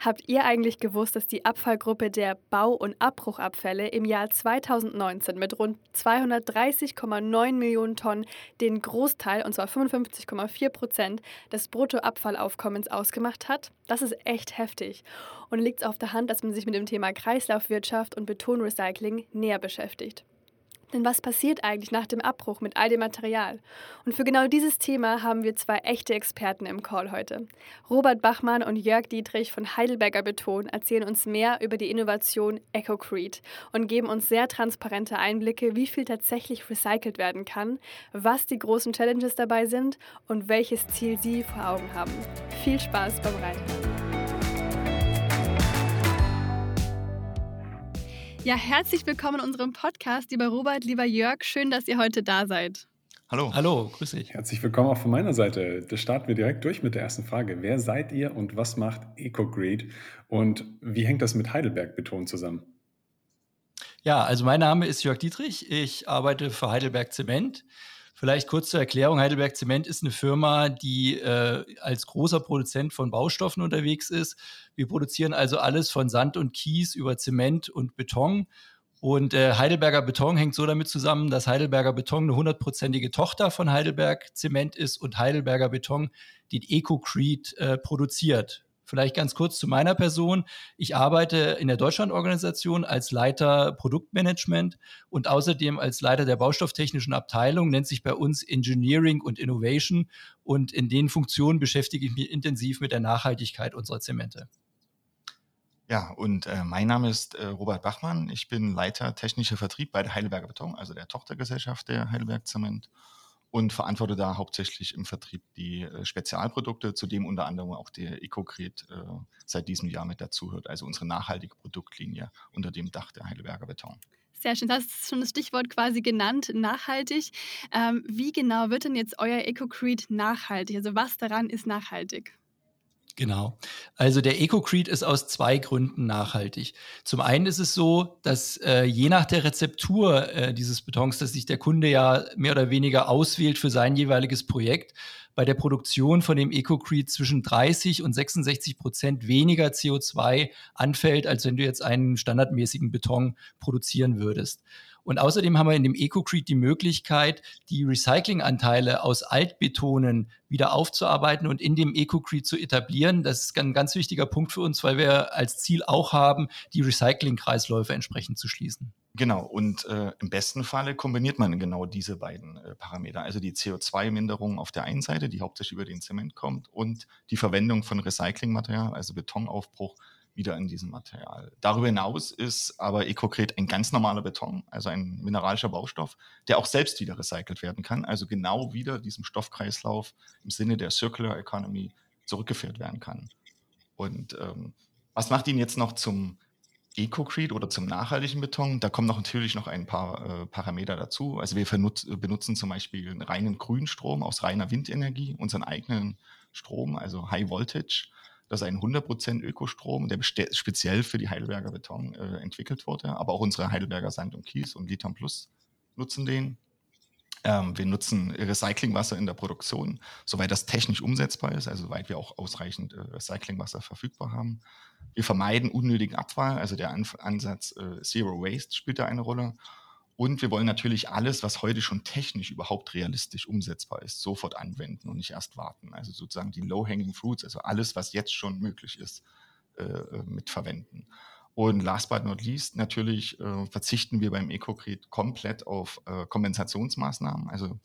Habt ihr eigentlich gewusst, dass die Abfallgruppe der Bau- und Abbruchabfälle im Jahr 2019 mit rund 230,9 Millionen Tonnen den Großteil, und zwar 55,4 Prozent, des Bruttoabfallaufkommens ausgemacht hat? Das ist echt heftig. Und liegt es auf der Hand, dass man sich mit dem Thema Kreislaufwirtschaft und Betonrecycling näher beschäftigt. Denn was passiert eigentlich nach dem Abbruch mit all dem Material? Und für genau dieses Thema haben wir zwei echte Experten im Call heute. Robert Bachmann und Jörg Dietrich von Heidelberger Beton erzählen uns mehr über die Innovation EcoCrete und geben uns sehr transparente Einblicke, wie viel tatsächlich recycelt werden kann, was die großen Challenges dabei sind und welches Ziel sie vor Augen haben. Viel Spaß beim Reinhören. Ja, herzlich willkommen in unserem Podcast, lieber Robert, lieber Jörg. Schön, dass ihr heute da seid. Hallo. Hallo, grüß dich. Herzlich willkommen auch von meiner Seite. Da starten wir direkt durch mit der ersten Frage. Wer seid ihr und was macht EcoGreed und wie hängt das mit Heidelberg Beton zusammen? Ja, also mein Name ist Jörg Dietrich. Ich arbeite für Heidelberg Zement. Vielleicht kurz zur Erklärung. Heidelberg Zement ist eine Firma, die äh, als großer Produzent von Baustoffen unterwegs ist. Wir produzieren also alles von Sand und Kies über Zement und Beton. Und äh, Heidelberger Beton hängt so damit zusammen, dass Heidelberger Beton eine hundertprozentige Tochter von Heidelberg Zement ist und Heidelberger Beton den EcoCrete äh, produziert. Vielleicht ganz kurz zu meiner Person. Ich arbeite in der Deutschlandorganisation als Leiter Produktmanagement und außerdem als Leiter der baustofftechnischen Abteilung, nennt sich bei uns Engineering und Innovation. Und in den Funktionen beschäftige ich mich intensiv mit der Nachhaltigkeit unserer Zemente. Ja, und äh, mein Name ist äh, Robert Bachmann. Ich bin Leiter technischer Vertrieb bei der Heidelberger Beton, also der Tochtergesellschaft der Heidelberg Zement und verantworte da hauptsächlich im Vertrieb die äh, Spezialprodukte, zu dem unter anderem auch der EcoCret äh, seit diesem Jahr mit dazuhört, also unsere nachhaltige Produktlinie unter dem Dach der Heidelberger Beton. Sehr schön, das ist schon das Stichwort quasi genannt, nachhaltig. Ähm, wie genau wird denn jetzt euer EcoCrete nachhaltig? Also was daran ist nachhaltig? Genau. Also der EcoCrete ist aus zwei Gründen nachhaltig. Zum einen ist es so, dass äh, je nach der Rezeptur äh, dieses Betons, dass sich der Kunde ja mehr oder weniger auswählt für sein jeweiliges Projekt, bei der Produktion von dem EcoCrete zwischen 30 und 66 Prozent weniger CO2 anfällt, als wenn du jetzt einen standardmäßigen Beton produzieren würdest. Und außerdem haben wir in dem EcoCrete die Möglichkeit, die Recyclinganteile aus Altbetonen wieder aufzuarbeiten und in dem EcoCrete zu etablieren. Das ist ein ganz wichtiger Punkt für uns, weil wir als Ziel auch haben, die Recyclingkreisläufe entsprechend zu schließen. Genau, und äh, im besten Falle kombiniert man genau diese beiden äh, Parameter, also die CO2-Minderung auf der einen Seite, die hauptsächlich über den Zement kommt, und die Verwendung von Recyclingmaterial, also Betonaufbruch, wieder in diesem Material. Darüber hinaus ist aber EcoCrete ein ganz normaler Beton, also ein mineralischer Baustoff, der auch selbst wieder recycelt werden kann, also genau wieder diesem Stoffkreislauf im Sinne der Circular Economy zurückgeführt werden kann. Und ähm, was macht ihn jetzt noch zum EcoCrete oder zum nachhaltigen Beton? Da kommen noch natürlich noch ein paar äh, Parameter dazu. Also wir benutzen zum Beispiel einen reinen Grünstrom aus reiner Windenergie, unseren eigenen Strom, also High Voltage das ist ein 100% Ökostrom, der speziell für die Heidelberger Beton äh, entwickelt wurde. Aber auch unsere Heidelberger Sand und Kies und Litan Plus nutzen den. Ähm, wir nutzen Recyclingwasser in der Produktion, soweit das technisch umsetzbar ist, also soweit wir auch ausreichend äh, Recyclingwasser verfügbar haben. Wir vermeiden unnötigen Abfall, also der An Ansatz äh, Zero Waste spielt da eine Rolle. Und wir wollen natürlich alles, was heute schon technisch überhaupt realistisch umsetzbar ist, sofort anwenden und nicht erst warten. Also sozusagen die Low-Hanging Fruits, also alles, was jetzt schon möglich ist, äh, äh mit verwenden. Und last but not least, natürlich äh, verzichten wir beim EcoCrete komplett auf äh, Kompensationsmaßnahmen. Also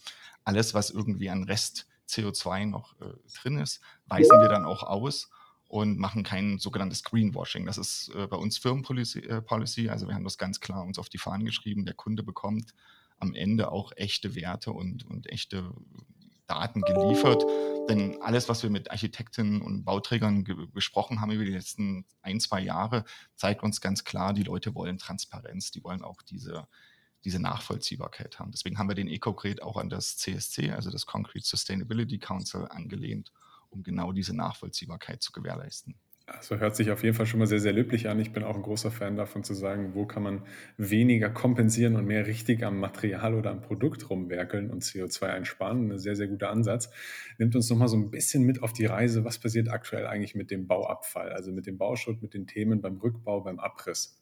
alles, was irgendwie an Rest CO2 noch äh, drin ist, weisen wir dann auch aus und machen kein sogenanntes Greenwashing. Das ist äh, bei uns Firmenpolicy. Äh. Also wir haben das ganz klar uns auf die Fahnen geschrieben. Der Kunde bekommt am Ende auch echte Werte und, und echte Daten geliefert. Denn alles, was wir mit Architekten und Bauträgern besprochen haben über die letzten ein, zwei Jahre, zeigt uns ganz klar, die Leute wollen Transparenz, die wollen auch diese, diese Nachvollziehbarkeit haben. Deswegen haben wir den EcoGrid auch an das CSC, also das Concrete Sustainability Council, angelehnt, um genau diese Nachvollziehbarkeit zu gewährleisten. Also hört sich auf jeden Fall schon mal sehr, sehr löblich an. Ich bin auch ein großer Fan davon zu sagen, wo kann man weniger kompensieren und mehr richtig am Material oder am Produkt rumwerkeln und CO2 einsparen. Ein sehr, sehr guter Ansatz. Nimmt uns nochmal so ein bisschen mit auf die Reise. Was passiert aktuell eigentlich mit dem Bauabfall, also mit dem Bauschutt, mit den Themen beim Rückbau, beim Abriss?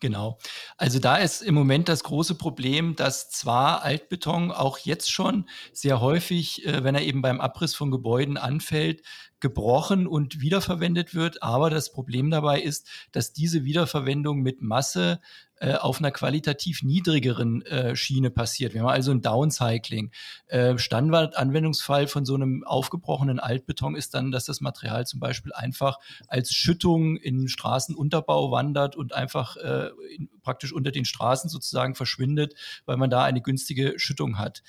Genau. Also da ist im Moment das große Problem, dass zwar Altbeton auch jetzt schon sehr häufig, äh, wenn er eben beim Abriss von Gebäuden anfällt, gebrochen und wiederverwendet wird. Aber das Problem dabei ist, dass diese Wiederverwendung mit Masse äh, auf einer qualitativ niedrigeren äh, Schiene passiert. Wir haben also ein Downcycling. Äh, Standardanwendungsfall von so einem aufgebrochenen Altbeton ist dann, dass das Material zum Beispiel einfach als Schüttung in Straßenunterbau wandert und einfach äh, in, praktisch unter den Straßen sozusagen verschwindet, weil man da eine günstige Schüttung hat.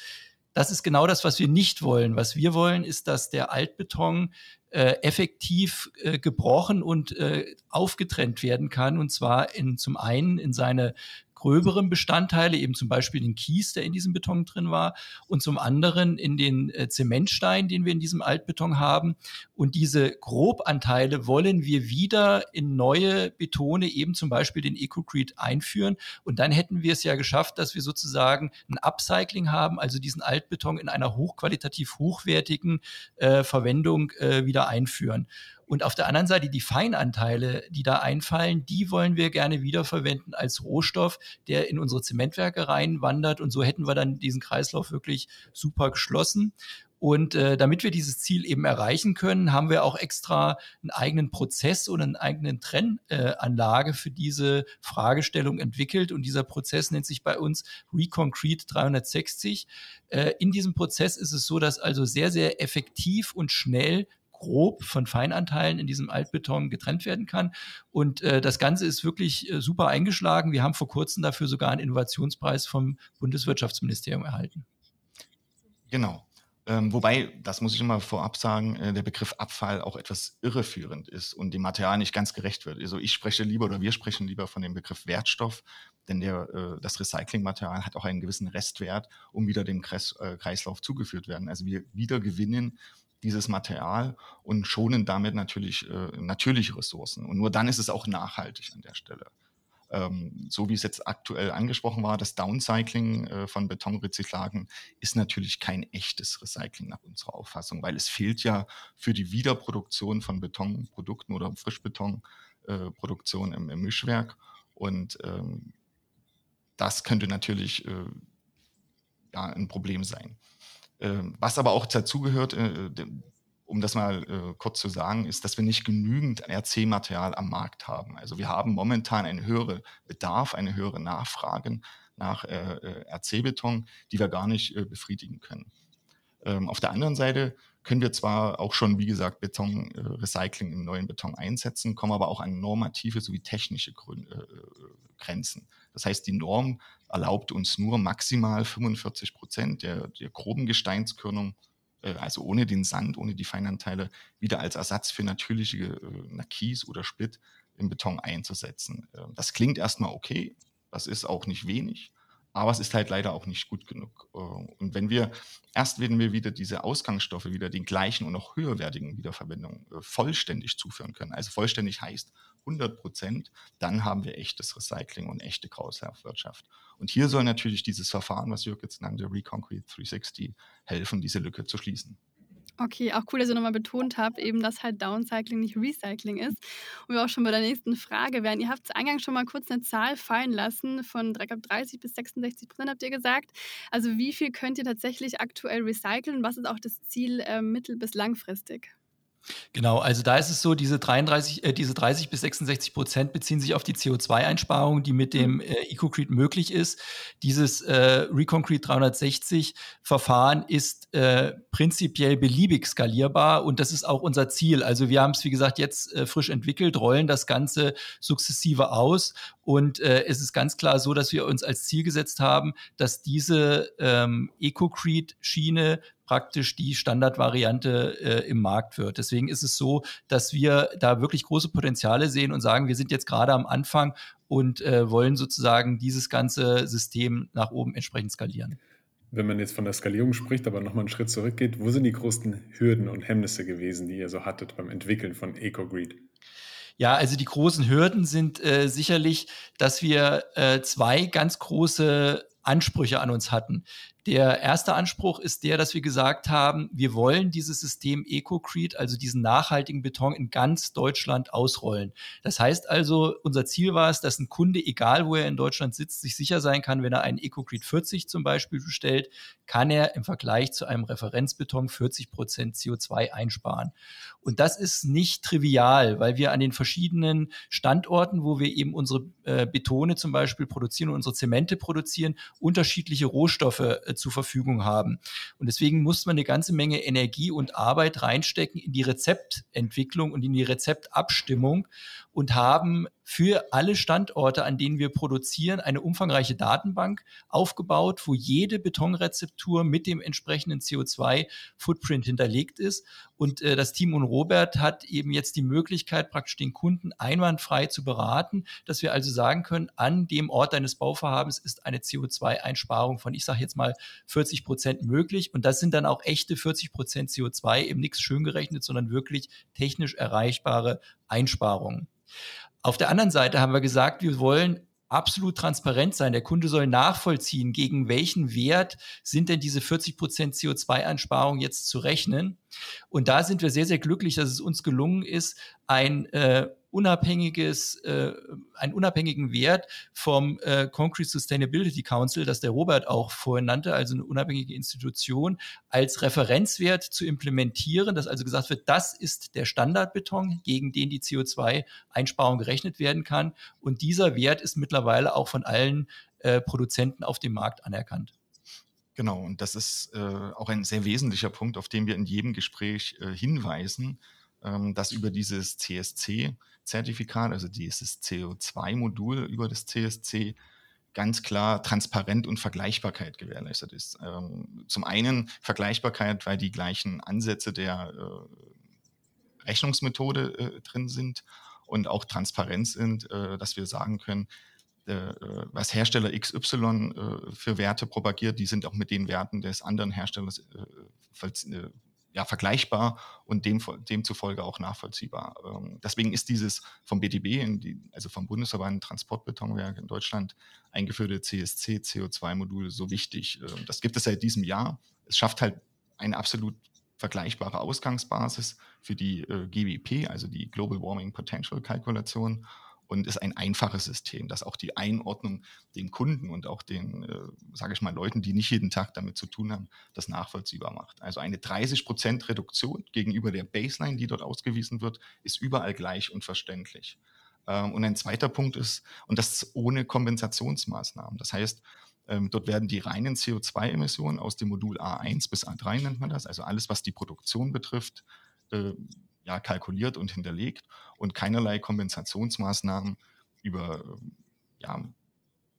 Das ist genau das, was wir nicht wollen. Was wir wollen, ist, dass der Altbeton äh, effektiv äh, gebrochen und äh, aufgetrennt werden kann. Und zwar in, zum einen in seine gröberen Bestandteile, eben zum Beispiel den Kies, der in diesem Beton drin war, und zum anderen in den äh, Zementstein, den wir in diesem Altbeton haben. Und diese Grobanteile wollen wir wieder in neue Betone, eben zum Beispiel den EcoCrete, einführen. Und dann hätten wir es ja geschafft, dass wir sozusagen ein Upcycling haben, also diesen Altbeton in einer hochqualitativ hochwertigen äh, Verwendung äh, wieder einführen. Und auf der anderen Seite die Feinanteile, die da einfallen, die wollen wir gerne wiederverwenden als Rohstoff, der in unsere Zementwerke reinwandert. Und so hätten wir dann diesen Kreislauf wirklich super geschlossen. Und äh, damit wir dieses Ziel eben erreichen können, haben wir auch extra einen eigenen Prozess und einen eigenen Trennanlage äh, für diese Fragestellung entwickelt. Und dieser Prozess nennt sich bei uns Reconcrete 360. Äh, in diesem Prozess ist es so, dass also sehr, sehr effektiv und schnell grob von Feinanteilen in diesem Altbeton getrennt werden kann. Und äh, das Ganze ist wirklich äh, super eingeschlagen. Wir haben vor kurzem dafür sogar einen Innovationspreis vom Bundeswirtschaftsministerium erhalten. Genau. Ähm, wobei, das muss ich immer vorab sagen, äh, der Begriff Abfall auch etwas irreführend ist und dem Material nicht ganz gerecht wird. Also ich spreche lieber oder wir sprechen lieber von dem Begriff Wertstoff, denn der, äh, das Recyclingmaterial hat auch einen gewissen Restwert, um wieder dem Kreis, äh, Kreislauf zugeführt werden. Also wir wieder gewinnen dieses Material und schonen damit natürlich äh, natürliche Ressourcen. Und nur dann ist es auch nachhaltig an der Stelle. Ähm, so wie es jetzt aktuell angesprochen war, das Downcycling äh, von Betonrezyklagen ist natürlich kein echtes Recycling nach unserer Auffassung, weil es fehlt ja für die Wiederproduktion von Betonprodukten oder Frischbetonproduktion äh, im, im, Mischwerk. Und ähm, das könnte natürlich äh, ja, ein Problem sein. Ähm, was aber auch dazugehört, äh, um das mal äh, kurz zu sagen, ist, dass wir nicht genügend RC-Material am Markt haben. Also wir haben momentan einen höheren Bedarf, eine höhere Nachfrage nach äh, RC-Beton, die wir gar nicht befriedigen können. Ähm, auf der anderen Seite können wir zwar auch schon, wie gesagt, Betonrecycling im neuen Beton einsetzen, kommen aber auch an normative sowie technische Grenzen. Das heißt, die Norm erlaubt uns nur maximal 45 Prozent der, der groben Gesteinskörnung, äh, also ohne den Sand, ohne die Feinanteile, wieder als Ersatz für natürliche äh, Kies oder Split im Beton einzusetzen. Äh, das klingt erstmal okay, das ist auch nicht wenig, aber es ist halt leider auch nicht gut genug. Äh, und wenn wir, erst wenn wir wieder diese Ausgangsstoffe wieder den gleichen und noch höherwertigen Wiederverwendungen äh, vollständig zuführen können, also vollständig heißt 100 Prozent, dann haben wir echtes Recycling und echte Kreislaufwirtschaft. Und hier soll natürlich dieses Verfahren, was Jörg jetzt nannte, Reconcrete 360, helfen, diese Lücke zu schließen. Okay, auch cool, dass ihr nochmal betont habt, eben, dass halt Downcycling nicht Recycling ist. Und wir auch schon bei der nächsten Frage wären. Ihr habt eingangs schon mal kurz eine Zahl fallen lassen von 30 bis 66 Prozent, habt ihr gesagt. Also wie viel könnt ihr tatsächlich aktuell recyceln? Was ist auch das Ziel äh, mittel- bis langfristig? Genau, also da ist es so, diese 33, äh, diese 30 bis 66 Prozent beziehen sich auf die CO2-Einsparung, die mit dem mhm. äh, EcoCrete möglich ist. Dieses äh, Reconcrete 360 Verfahren ist äh, prinzipiell beliebig skalierbar und das ist auch unser Ziel. Also wir haben es, wie gesagt, jetzt äh, frisch entwickelt, rollen das Ganze sukzessive aus und äh, es ist ganz klar so, dass wir uns als Ziel gesetzt haben, dass diese ähm, EcoCrete-Schiene praktisch die Standardvariante äh, im Markt wird. Deswegen ist es so, dass wir da wirklich große Potenziale sehen und sagen, wir sind jetzt gerade am Anfang und äh, wollen sozusagen dieses ganze System nach oben entsprechend skalieren. Wenn man jetzt von der Skalierung spricht, aber nochmal einen Schritt zurückgeht, wo sind die größten Hürden und Hemmnisse gewesen, die ihr so hattet beim Entwickeln von EcoGreed? Ja, also die großen Hürden sind äh, sicherlich, dass wir äh, zwei ganz große Ansprüche an uns hatten. Der erste Anspruch ist der, dass wir gesagt haben, wir wollen dieses System EcoCrete, also diesen nachhaltigen Beton in ganz Deutschland ausrollen. Das heißt also, unser Ziel war es, dass ein Kunde, egal wo er in Deutschland sitzt, sich sicher sein kann, wenn er einen EcoCrete 40 zum Beispiel bestellt, kann er im Vergleich zu einem Referenzbeton 40 Prozent CO2 einsparen. Und das ist nicht trivial, weil wir an den verschiedenen Standorten, wo wir eben unsere äh, Betone zum Beispiel produzieren und unsere Zemente produzieren, unterschiedliche Rohstoffe äh, zur Verfügung haben. Und deswegen muss man eine ganze Menge Energie und Arbeit reinstecken in die Rezeptentwicklung und in die Rezeptabstimmung und haben für alle Standorte, an denen wir produzieren, eine umfangreiche Datenbank aufgebaut, wo jede Betonrezeptur mit dem entsprechenden CO2-Footprint hinterlegt ist. Und äh, das Team und Robert hat eben jetzt die Möglichkeit, praktisch den Kunden einwandfrei zu beraten, dass wir also sagen können, an dem Ort deines Bauvorhabens ist eine CO2-Einsparung von, ich sage jetzt mal, 40 Prozent möglich. Und das sind dann auch echte 40 Prozent CO2, eben nichts schön gerechnet, sondern wirklich technisch erreichbare Einsparungen. Auf der anderen Seite haben wir gesagt, wir wollen absolut transparent sein. Der Kunde soll nachvollziehen, gegen welchen Wert sind denn diese 40 Prozent CO2-Einsparung jetzt zu rechnen. Und da sind wir sehr, sehr glücklich, dass es uns gelungen ist, ein äh, unabhängiges, äh, einen unabhängigen Wert vom äh, Concrete Sustainability Council, das der Robert auch vorhin nannte, also eine unabhängige Institution, als Referenzwert zu implementieren, dass also gesagt wird, das ist der Standardbeton, gegen den die CO2-Einsparung gerechnet werden kann. Und dieser Wert ist mittlerweile auch von allen äh, Produzenten auf dem Markt anerkannt. Genau, und das ist äh, auch ein sehr wesentlicher Punkt, auf den wir in jedem Gespräch äh, hinweisen, ähm, dass über dieses CSC, Zertifikat, also dieses CO2-Modul über das CSC, ganz klar Transparent und Vergleichbarkeit gewährleistet ist. Ähm, zum einen Vergleichbarkeit, weil die gleichen Ansätze der äh, Rechnungsmethode äh, drin sind und auch transparent sind, äh, dass wir sagen können, äh, äh, was Hersteller XY äh, für Werte propagiert, die sind auch mit den Werten des anderen Herstellers ja, vergleichbar und dem, demzufolge auch nachvollziehbar. Ähm, deswegen ist dieses vom BTB, die, also vom Bundesverband Transportbetonwerk in Deutschland eingeführte CSC CO2-Modul so wichtig. Ähm, das gibt es seit diesem Jahr. Es schafft halt eine absolut vergleichbare Ausgangsbasis für die äh, GWP, also die Global Warming Potential Kalkulation und ist ein einfaches System, das auch die Einordnung dem Kunden und auch den, äh, sage ich mal, Leuten, die nicht jeden Tag damit zu tun haben, das nachvollziehbar macht. Also eine 30 Prozent Reduktion gegenüber der Baseline, die dort ausgewiesen wird, ist überall gleich und verständlich. Ähm, und ein zweiter Punkt ist, und das ohne Kompensationsmaßnahmen. Das heißt, ähm, dort werden die reinen CO2-Emissionen aus dem Modul A1 bis A3 nennt man das, also alles, was die Produktion betrifft, äh, ja, kalkuliert und hinterlegt und keinerlei Kompensationsmaßnahmen über ja,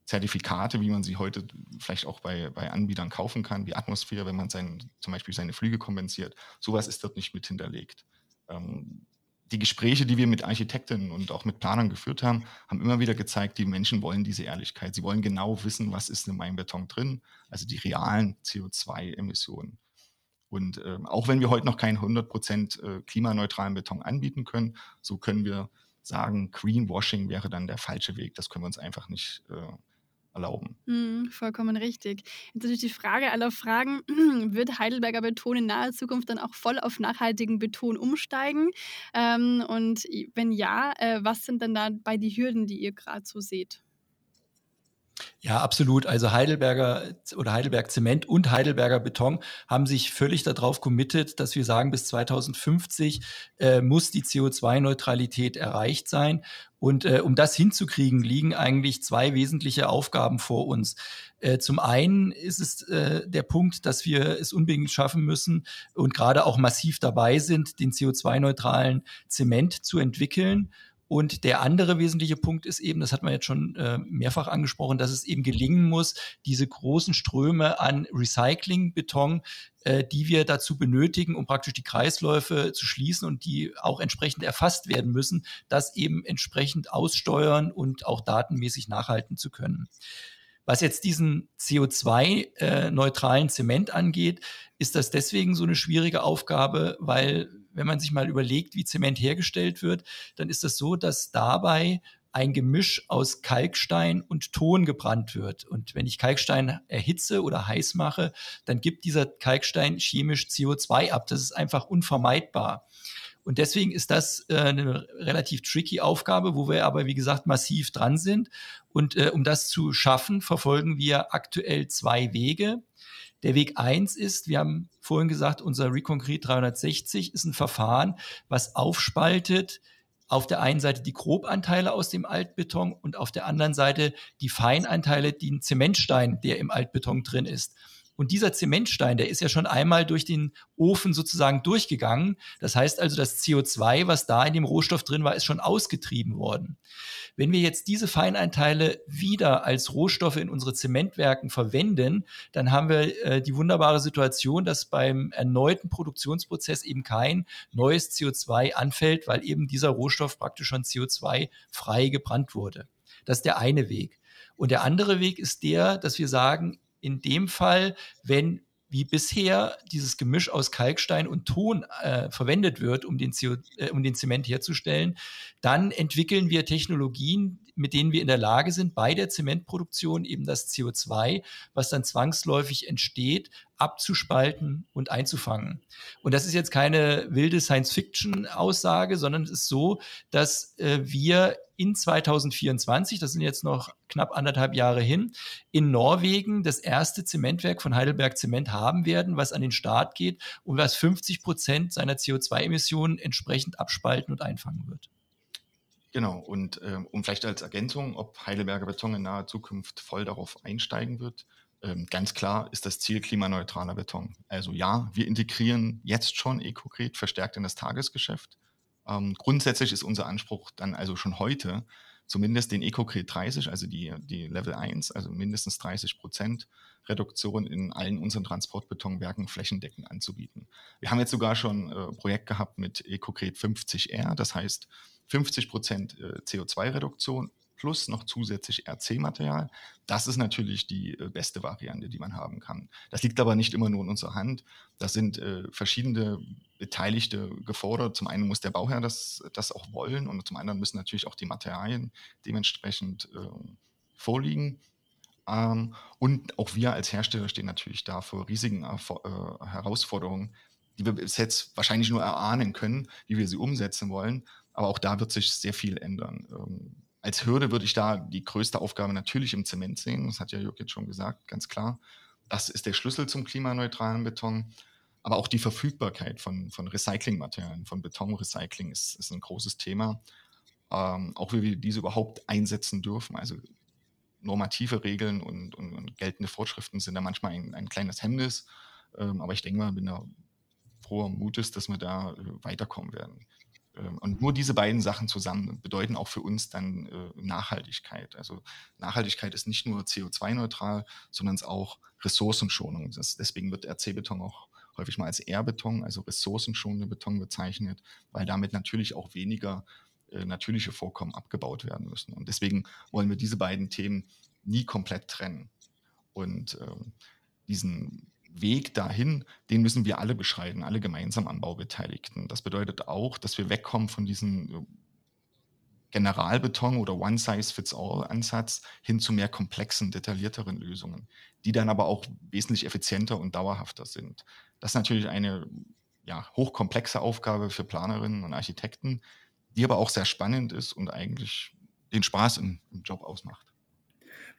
Zertifikate, wie man sie heute vielleicht auch bei, bei Anbietern kaufen kann, wie Atmosphäre, wenn man sein, zum Beispiel seine Flüge kompensiert. Sowas ist dort nicht mit hinterlegt. Ähm, die Gespräche, die wir mit Architekten und auch mit Planern geführt haben, haben immer wieder gezeigt, die Menschen wollen diese Ehrlichkeit. Sie wollen genau wissen, was ist in meinem Beton drin, also die realen CO2-Emissionen. Und äh, auch wenn wir heute noch keinen 100% äh, klimaneutralen Beton anbieten können, so können wir sagen, Greenwashing wäre dann der falsche Weg. Das können wir uns einfach nicht äh, erlauben. Mm, vollkommen richtig. Jetzt natürlich die Frage aller Fragen, wird Heidelberger Beton in naher Zukunft dann auch voll auf nachhaltigen Beton umsteigen? Ähm, und wenn ja, äh, was sind dann dabei die Hürden, die ihr gerade so seht? Ja, absolut. Also Heidelberger oder Heidelberg Zement und Heidelberger Beton haben sich völlig darauf committed, dass wir sagen, bis 2050 äh, muss die CO2-Neutralität erreicht sein. Und äh, um das hinzukriegen, liegen eigentlich zwei wesentliche Aufgaben vor uns. Äh, zum einen ist es äh, der Punkt, dass wir es unbedingt schaffen müssen und gerade auch massiv dabei sind, den CO2-neutralen Zement zu entwickeln Und der andere wesentliche Punkt ist eben, das hat man jetzt schon äh, mehrfach angesprochen, dass es eben gelingen muss, diese großen Ströme an Recyclingbeton, äh, die wir dazu benötigen, um praktisch die Kreisläufe zu schließen und die auch entsprechend erfasst werden müssen, das eben entsprechend aussteuern und auch datenmäßig nachhalten zu können. Was jetzt diesen CO2-neutralen äh, Zement angeht, ist das deswegen so eine schwierige Aufgabe, weil wenn man sich mal überlegt, wie Zement hergestellt wird, dann ist das so, dass dabei ein Gemisch aus Kalkstein und Ton gebrannt wird. Und wenn ich Kalkstein erhitze oder heiß mache, dann gibt dieser Kalkstein chemisch CO2 ab. Das ist einfach unvermeidbar. Und deswegen ist das äh, eine relativ tricky Aufgabe, wo wir aber, wie gesagt, massiv dran sind. Und äh, um das zu schaffen, verfolgen wir aktuell zwei Wege. Der Weg eins ist, wir haben vorhin gesagt, unser Reconcrete 360 ist ein Verfahren, was aufspaltet, auf der einen Seite die Grobanteile aus dem Altbeton und auf der anderen Seite die Feinanteile, den Zementstein, der im Altbeton drin ist. Und dieser Zementstein, der ist ja schon einmal durch den Ofen sozusagen durchgegangen. Das heißt also, das CO2, was da in dem Rohstoff drin war, ist schon ausgetrieben worden. Wenn wir jetzt diese Feinanteile wieder als Rohstoffe in unsere Zementwerken verwenden, dann haben wir äh, die wunderbare Situation, dass beim erneuten Produktionsprozess eben kein neues CO2 anfällt, weil eben dieser Rohstoff praktisch schon CO2 frei gebrannt wurde. Das ist der eine Weg. Und der andere Weg ist der, dass wir sagen, in dem Fall, wenn wie bisher dieses Gemisch aus Kalkstein und Ton äh, verwendet wird, um den, CO, äh, um den Zement herzustellen, dann entwickeln wir Technologien, mit denen wir in der Lage sind, bei der Zementproduktion eben das CO2, was dann zwangsläufig entsteht, abzuspalten und einzufangen. Und das ist jetzt keine wilde Science-Fiction-Aussage, sondern es ist so, dass äh, wir in 2024, das sind jetzt noch knapp anderthalb Jahre hin, in Norwegen das erste Zementwerk von Heidelberg Zement haben werden, was an den Start geht und was 50 Prozent seiner CO2-Emissionen entsprechend abspalten und einfangen wird. Genau, und äh, um vielleicht als Ergänzung, ob Heidelberger Beton in naher Zukunft voll darauf einsteigen wird, ähm, ganz klar ist das Ziel klimaneutraler Beton. Also ja, wir integrieren jetzt schon EcoCrete verstärkt in das Tagesgeschäft. Ähm, grundsätzlich ist unser Anspruch dann also schon heute, zumindest den EcoCrete 30, also die, die Level 1, also mindestens 30 Prozent Reduktion in allen unseren Transportbetonwerken flächendeckend anzubieten. Wir haben jetzt sogar schon ein äh, Projekt gehabt mit EcoCrete 50R, das heißt 50 Prozent äh, CO2-Reduktion plus noch zusätzlich RC-Material. Das ist natürlich die äh, beste Variante, die man haben kann. Das liegt aber nicht immer nur in unserer Hand. Da sind verschiedene Beteiligte gefordert. Zum einen muss der Bauherr das, das auch wollen und zum anderen müssen natürlich auch die Materialien dementsprechend vorliegen. Ähm, und auch wir als Hersteller stehen natürlich da vor riesigen äh, Herausforderungen, die wir bis jetzt wahrscheinlich nur erahnen können, wie wir sie umsetzen wollen. Aber auch da wird sich sehr viel ändern. Ähm, als Hürde würde ich da die größte Aufgabe natürlich im Zement sehen. Das hat ja Jörg jetzt schon gesagt, ganz klar. Das ist der Schlüssel zum klimaneutralen Beton. Aber auch die Verfügbarkeit von, von Recyclingmaterialien, von Betonrecycling ist, ist ein großes Thema. Ähm, auch wie wir diese überhaupt einsetzen dürfen. Also normative Regeln und, und, und geltende Vorschriften sind da manchmal ein, ein kleines Hemmnis. Ähm, aber ich denke mal, bin da froher Mutes, dass wir da äh, weiterkommen werden. Ähm, und nur diese beiden Sachen zusammen bedeuten auch für uns dann äh, Nachhaltigkeit. Also Nachhaltigkeit ist nicht nur CO2-neutral, sondern es ist auch Ressourcenschonung. Das, deswegen wird RC-Beton auch häufig mal als R-Beton, also ressourcenschonende Beton bezeichnet, weil damit natürlich auch weniger natürliche Vorkommen abgebaut werden müssen. Und deswegen wollen wir diese beiden Themen nie komplett trennen. Und ähm, diesen Weg dahin, den müssen wir alle beschreiten, alle gemeinsam am Bau Beteiligten. Das bedeutet auch, dass wir wegkommen von diesem äh, Generalbeton oder One-Size-Fits-All-Ansatz hin zu mehr komplexen, detaillierteren Lösungen, die dann aber auch wesentlich effizienter und dauerhafter sind. Das ist natürlich eine ja, hochkomplexe Aufgabe für Planerinnen und Architekten, die aber auch sehr spannend ist und eigentlich den Spaß im, im Job ausmacht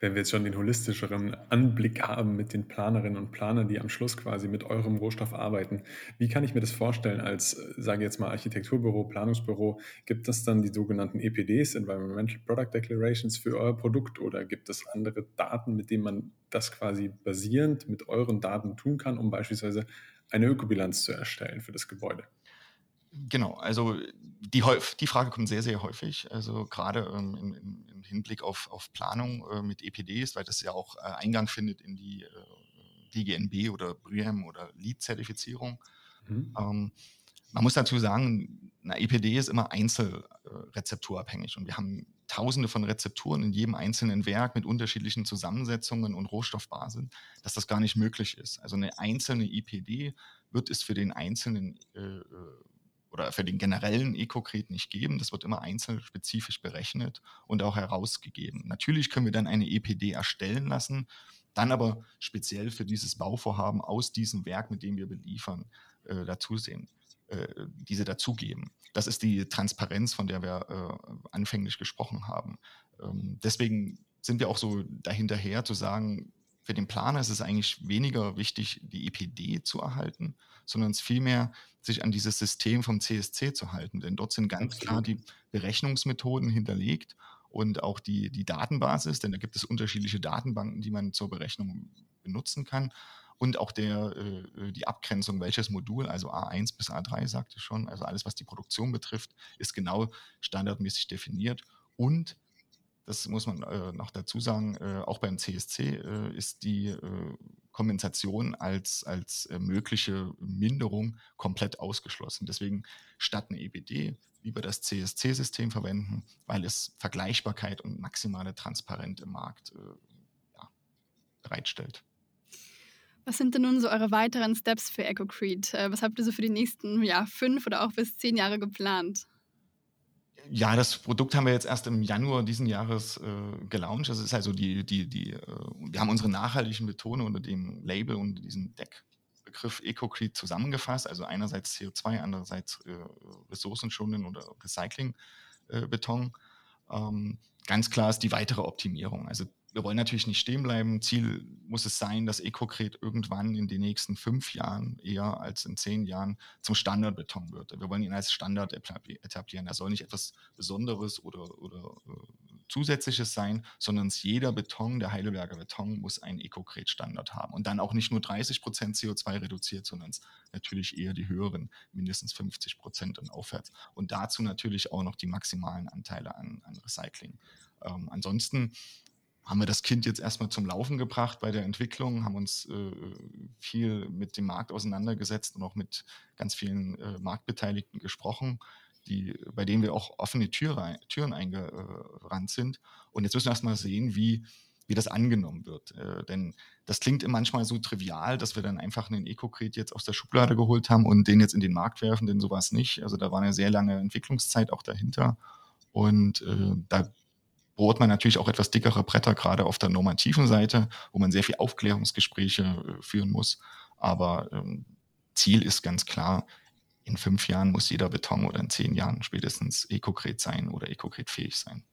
wenn wir jetzt schon den holistischeren Anblick haben mit den Planerinnen und Planern, die am Schluss quasi mit eurem Rohstoff arbeiten, wie kann ich mir das vorstellen als, sage ich jetzt mal, Architekturbüro, Planungsbüro? Gibt es dann die sogenannten EPDs, Environmental Product Declarations für euer Produkt oder gibt es andere Daten, mit denen man das quasi basierend mit euren Daten tun kann, um beispielsweise eine Ökobilanz zu erstellen für das Gebäude? Genau, also die, die Frage kommt sehr, sehr häufig. Also gerade ähm, im, im, Hinblick auf, auf Planung äh, mit EPDs, weil das ja auch äh, Eingang findet in die äh, DGNB oder BRIAM oder LEED-Zertifizierung. Mhm. Ähm, man muss dazu sagen, eine EPD ist immer einzelrezepturabhängig und wir haben tausende von Rezepturen in jedem einzelnen Werk mit unterschiedlichen Zusammensetzungen und Rohstoffbasen, dass das gar nicht möglich ist. Also eine einzelne EPD wird es für den einzelnen äh, äh, oder für den generellen Ecocret nicht geben. Das wird immer einzeln spezifisch berechnet und auch herausgegeben. Natürlich können wir dann eine EPD erstellen lassen, dann aber speziell für dieses Bauvorhaben aus diesem Werk, mit dem wir beliefern, äh, dazusehen. Äh, diese dazugeben. Das ist die Transparenz, von der wir äh, anfänglich gesprochen haben. Ähm, deswegen sind wir auch so dahinterher zu sagen, für den Planer ist es eigentlich weniger wichtig, die EPD zu erhalten, sondern es vielmehr sich an dieses System vom CSC zu halten. Denn dort sind ganz klar die Berechnungsmethoden hinterlegt und auch die, die Datenbasis, denn da gibt es unterschiedliche Datenbanken, die man zur Berechnung benutzen kann. Und auch der, äh, die Abgrenzung, welches Modul, also A1 bis A3 sagte schon, also alles, was die Produktion betrifft, ist genau standardmäßig definiert. Und das muss man äh, noch dazu sagen, äh, auch beim CSC äh, ist die äh, Kompensation als, als äh, mögliche Minderung komplett ausgeschlossen. Deswegen statt eine EBD lieber das CSC-System verwenden, weil es Vergleichbarkeit und maximale Transparenz im Markt äh, ja, bereitstellt. Was sind denn nun so eure weiteren Steps für EcoCrete? Was habt ihr so für die nächsten ja, fünf oder auch bis zehn Jahre geplant? Ja, das Produkt haben wir jetzt erst im Januar diesen Jahres äh, gelauncht. Das ist also die, die, die, äh, wir haben unsere nachhaltigen Betone unter dem Label und diesem Deckbegriff EcoCrete zusammengefasst. Also einerseits CO2, andererseits äh, ressourcenschonenden oder Recyclingbeton. Äh, ähm, ganz klar ist die weitere Optimierung. Also wir wollen natürlich nicht stehen bleiben. Ziel muss es sein, dass EcoCret irgendwann in den nächsten fünf Jahren eher als in zehn Jahren zum Standardbeton wird. Wir wollen ihn als Standard etablieren. Er soll nicht etwas Besonderes oder, oder äh, Zusätzliches sein, sondern jeder Beton, der Heidelberger Beton, muss einen EcoCret-Standard haben. Und dann auch nicht nur 30 Prozent CO2 reduziert, sondern natürlich eher die höheren, mindestens 50 Prozent und aufwärts. Und dazu natürlich auch noch die maximalen Anteile an, an Recycling. Ähm, ansonsten haben wir das Kind jetzt erstmal zum Laufen gebracht bei der Entwicklung, haben uns äh, viel mit dem Markt auseinandergesetzt und auch mit ganz vielen äh, Marktbeteiligten gesprochen, die, bei denen wir auch offene Tür, Türen eingerannt sind. Und jetzt müssen wir erstmal sehen, wie, wie das angenommen wird. Äh, denn das klingt manchmal so trivial, dass wir dann einfach einen EcoCret jetzt aus der Schublade geholt haben und den jetzt in den Markt werfen, denn so war es nicht. Also da war eine sehr lange Entwicklungszeit auch dahinter. Und äh, da bohrt man natürlich auch etwas dickere Bretter, gerade auf der normativen Seite, wo man sehr viel Aufklärungsgespräche äh, führen muss. Aber ähm, Ziel ist ganz klar, in fünf Jahren muss jeder Beton oder in zehn Jahren spätestens Ecocret sein oder Ecocret fähig sein.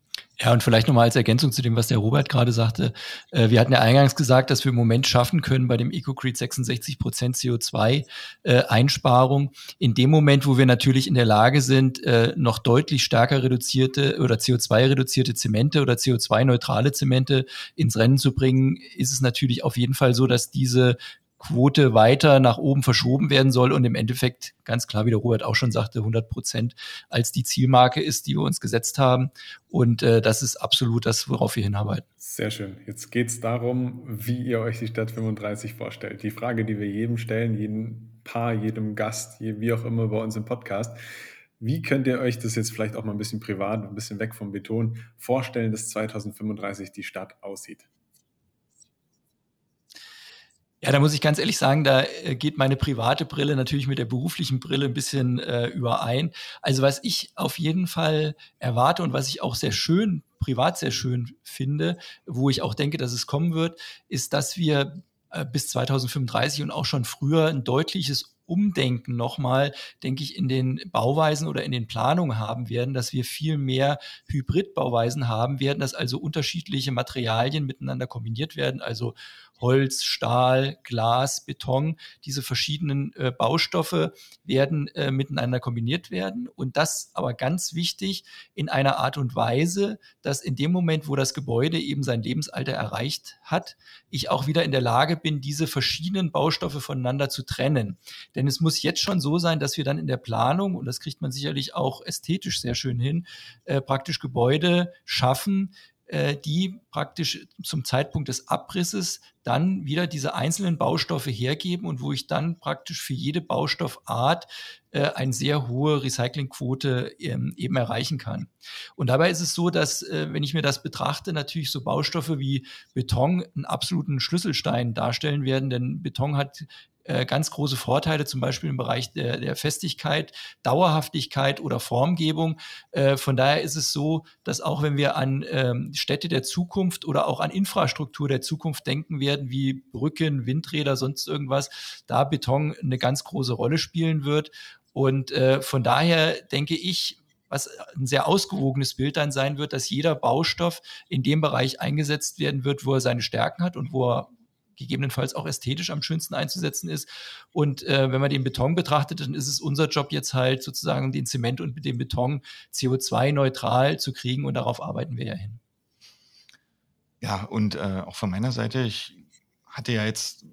Ja, und vielleicht nochmal als Ergänzung zu dem, was der Robert gerade sagte. Äh, wir hatten ja eingangs gesagt, dass wir im Moment schaffen können bei dem EcoCrete 66 Prozent CO2-Einsparung. Äh, in dem Moment, wo wir natürlich in der Lage sind, äh, noch deutlich stärker reduzierte oder CO2-reduzierte Zemente oder CO2-neutrale Zemente ins Rennen zu bringen, ist es natürlich auf jeden Fall so, dass diese Quote weiter nach oben verschoben werden soll und im Endeffekt ganz klar, wie der Robert auch schon sagte, 100 Prozent als die Zielmarke ist, die wir uns gesetzt haben. Und äh, das ist absolut das, worauf wir hinarbeiten. Sehr schön. Jetzt geht es darum, wie ihr euch die Stadt 35 vorstellt. Die Frage, die wir jedem stellen, jedem Paar, jedem Gast, wie auch immer bei uns im Podcast. Wie könnt ihr euch das jetzt vielleicht auch mal ein bisschen privat, ein bisschen weg vom Beton vorstellen, dass 2035 die Stadt aussieht? Ja, da muss ich ganz ehrlich sagen, da äh, geht meine private Brille natürlich mit der beruflichen Brille ein bisschen äh, überein. Also was ich auf jeden Fall erwarte und was ich auch sehr schön, privat sehr schön finde, wo ich auch denke, dass es kommen wird, ist, dass wir äh, bis 2035 und auch schon früher ein deutliches Umdenken nochmal, denke ich, in den Bauweisen oder in den Planungen haben werden, dass wir viel mehr Hybridbauweisen haben werden, dass also unterschiedliche Materialien miteinander kombiniert werden, also Holz, Stahl, Glas, Beton, diese verschiedenen äh, Baustoffe werden äh, miteinander kombiniert werden. Und das aber ganz wichtig in einer Art und Weise, dass in dem Moment, wo das Gebäude eben sein Lebensalter erreicht hat, ich auch wieder in der Lage bin, diese verschiedenen Baustoffe voneinander zu trennen. Denn Denn es muss jetzt schon so sein, dass wir dann in der Planung, und das kriegt man sicherlich auch ästhetisch sehr schön hin, äh, praktisch Gebäude schaffen, äh, die praktisch zum Zeitpunkt des Abrisses dann wieder diese einzelnen Baustoffe hergeben und wo ich dann praktisch für jede Baustoffart äh, eine sehr hohe Recyclingquote ähm, eben erreichen kann. Und dabei ist es so, dass, äh, wenn ich mir das betrachte, natürlich so Baustoffe wie Beton einen absoluten Schlüsselstein darstellen werden, denn Beton hat äh, ganz große Vorteile, zum Beispiel im Bereich der, der Festigkeit, Dauerhaftigkeit oder Formgebung. Äh, von daher ist es so, dass auch wenn wir an ähm, Städte der Zukunft oder auch an Infrastruktur der Zukunft denken werden, wie Brücken, Windräder, sonst irgendwas, da Beton eine ganz große Rolle spielen wird. Und äh, von daher denke ich, was ein sehr ausgewogenes Bild dann sein wird, dass jeder Baustoff in dem Bereich eingesetzt werden wird, wo er seine Stärken hat und wo er gegebenenfalls auch ästhetisch am schönsten einzusetzen ist. Und äh, wenn man den Beton betrachtet, dann ist es unser Job jetzt halt sozusagen den Zement und den Beton CO2-neutral zu kriegen und darauf arbeiten wir ja hin. Ja, und äh, auch von meiner Seite, ich hatte ja jetzt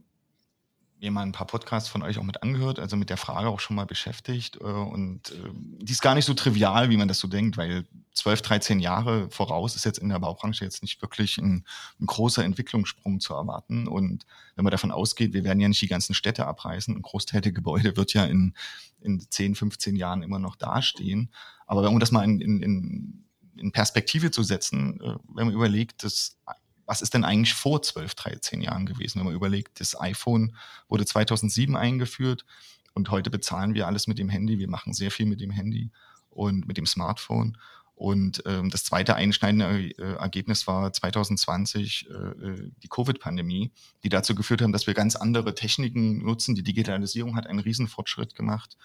mir mal ein paar Podcasts von euch auch mit angehört, also mit der Frage auch schon mal beschäftigt. Äh, und äh, die ist gar nicht so trivial, wie man das so denkt, weil 12, 13 Jahre voraus ist jetzt in der Baubranche jetzt nicht wirklich ein, ein großer Entwicklungssprung zu erwarten. Und wenn man davon ausgeht, wir werden ja nicht die ganzen Städte abreißen, ein Großteil der Gebäude wird ja in, in 10, 15 Jahren immer noch dastehen. Aber um das mal in, in, in Perspektive zu setzen, äh, wenn man überlegt, dass was ist denn eigentlich vor 12, 13 Jahren gewesen, wenn man überlegt, das iPhone wurde 2007 eingeführt und heute bezahlen wir alles mit dem Handy, wir machen sehr viel mit dem Handy und mit dem Smartphone und ähm, das zweite einschneidende äh, Ergebnis war 2020 äh, äh, die Covid-Pandemie, die dazu geführt haben, dass wir ganz andere Techniken nutzen. Die Digitalisierung hat einen Riesenfortschritt gemacht.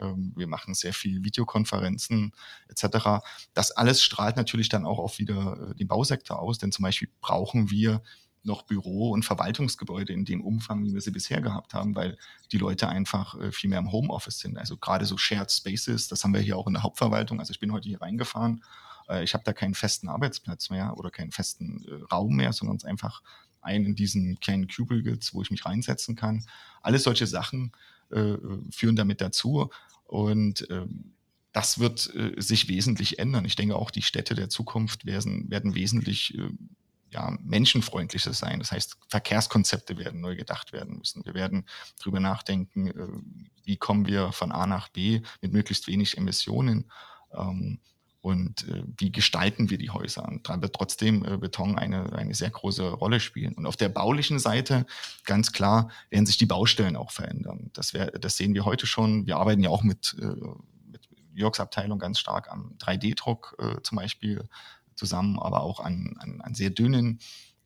Ähm, wir machen sehr viel Videokonferenzen etc. Das alles strahlt natürlich dann auch auf wieder äh, den Bausektor aus, denn zum Beispiel brauchen wir noch Büro- und Verwaltungsgebäude in dem Umfang, wie wir sie bisher gehabt haben, weil die Leute einfach äh, viel mehr im Homeoffice sind. Also gerade so Shared Spaces, das haben wir hier auch in der Hauptverwaltung. Also ich bin heute hier reingefahren. Äh, ich habe da keinen festen Arbeitsplatz mehr oder keinen festen äh, Raum mehr, sondern es einfach einen in diesen kleinen Cubicles, wo ich mich reinsetzen kann. Alles solche Sachen führen damit dazu. Und ähm, das wird sich wesentlich ändern. Ich denke auch, die Städte der Zukunft werden, werden wesentlich äh, ja, menschenfreundlicher sein. Das heißt, Verkehrskonzepte werden neu gedacht werden müssen. Wir werden darüber nachdenken, äh, wie kommen wir von A nach B mit möglichst wenig Emissionen ähm, und äh, wie gestalten wir die Häuser. Und da wird trotzdem äh, Beton eine, eine sehr große Rolle spielen. Und auf der baulichen Seite, ganz klar, werden sich die Baustellen auch verändern. Das, wär, das sehen wir heute schon. Wir arbeiten ja auch mit, mit Jörgs Abteilung ganz stark am 3D-Druck zum Beispiel zusammen, aber auch an, an, an sehr dünnen,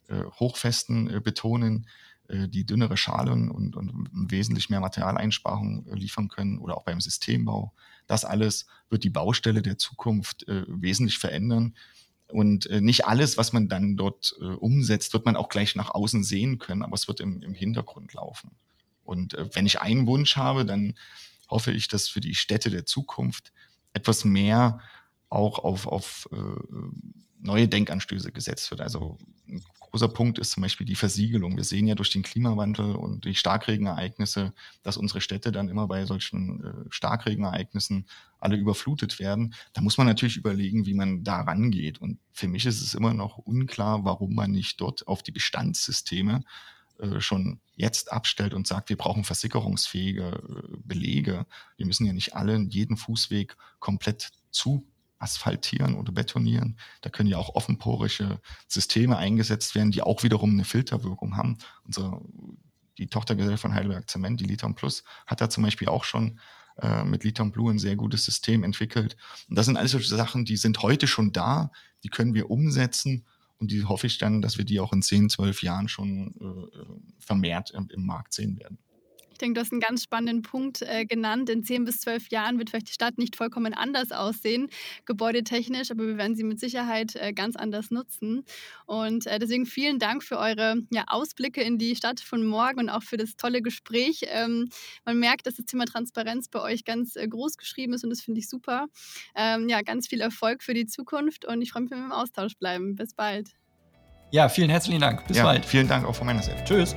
äh, hochfesten äh, Betonen, äh, die dünnere Schalen und, und wesentlich mehr Materialeinsparung äh, liefern können oder auch beim Systembau. Das alles wird die Baustelle der Zukunft äh, wesentlich verändern. Und äh, nicht alles, was man dann dort umsetzt, wird man auch gleich nach außen sehen können, aber es wird im, im Hintergrund laufen. Und wenn ich einen Wunsch habe, dann hoffe ich, dass für die Städte der Zukunft etwas mehr auch auf, auf äh, neue Denkanstöße gesetzt wird. Also ein großer Punkt ist zum Beispiel die Versiegelung. Wir sehen ja durch den Klimawandel und die Starkregenereignisse, dass unsere Städte dann immer bei solchen äh, Starkregenereignissen alle überflutet werden. Da muss man natürlich überlegen, wie man da rangeht. Und für mich ist es immer noch unklar, warum man nicht dort auf die Bestandssysteme äh, schon jetzt abstellt und sagt, wir brauchen versickerungsfähige äh, Belege. Wir müssen ja nicht alle jeden Fußweg komplett zu asphaltieren oder betonieren. Da können ja auch offenporische Systeme eingesetzt werden, die auch wiederum eine Filterwirkung haben. Unsere, die Tochtergesellschaft von Heidelberg Zement, die Liton Plus, hat da zum Beispiel auch schon äh, mit Liton Blue ein sehr gutes System entwickelt. Und das sind alles solche Sachen, die sind heute schon da, die können wir umsetzen und die hoffe ich dann, dass wir die auch in 10, 12 Jahren schon äh, vermehrt im, im Markt sehen werden. Ich denke, du hast einen ganz spannenden Punkt äh, genannt. In zehn bis zwölf Jahren wird vielleicht die Stadt nicht vollkommen anders aussehen, gebäudetechnisch, aber wir werden sie mit Sicherheit äh, ganz anders nutzen. Und äh, deswegen vielen Dank für eure ja, Ausblicke in die Stadt von morgen und auch für das tolle Gespräch. Ähm, man merkt, dass das Thema Transparenz bei euch ganz äh, groß geschrieben ist und das finde ich super. Ähm, ja, ganz viel Erfolg für die Zukunft und ich freue mich, wenn wir im Austausch bleiben. Bis bald. Ja, vielen herzlichen Dank. Bis ja, bald. Vielen Dank auch von meiner Seite. Tschüss.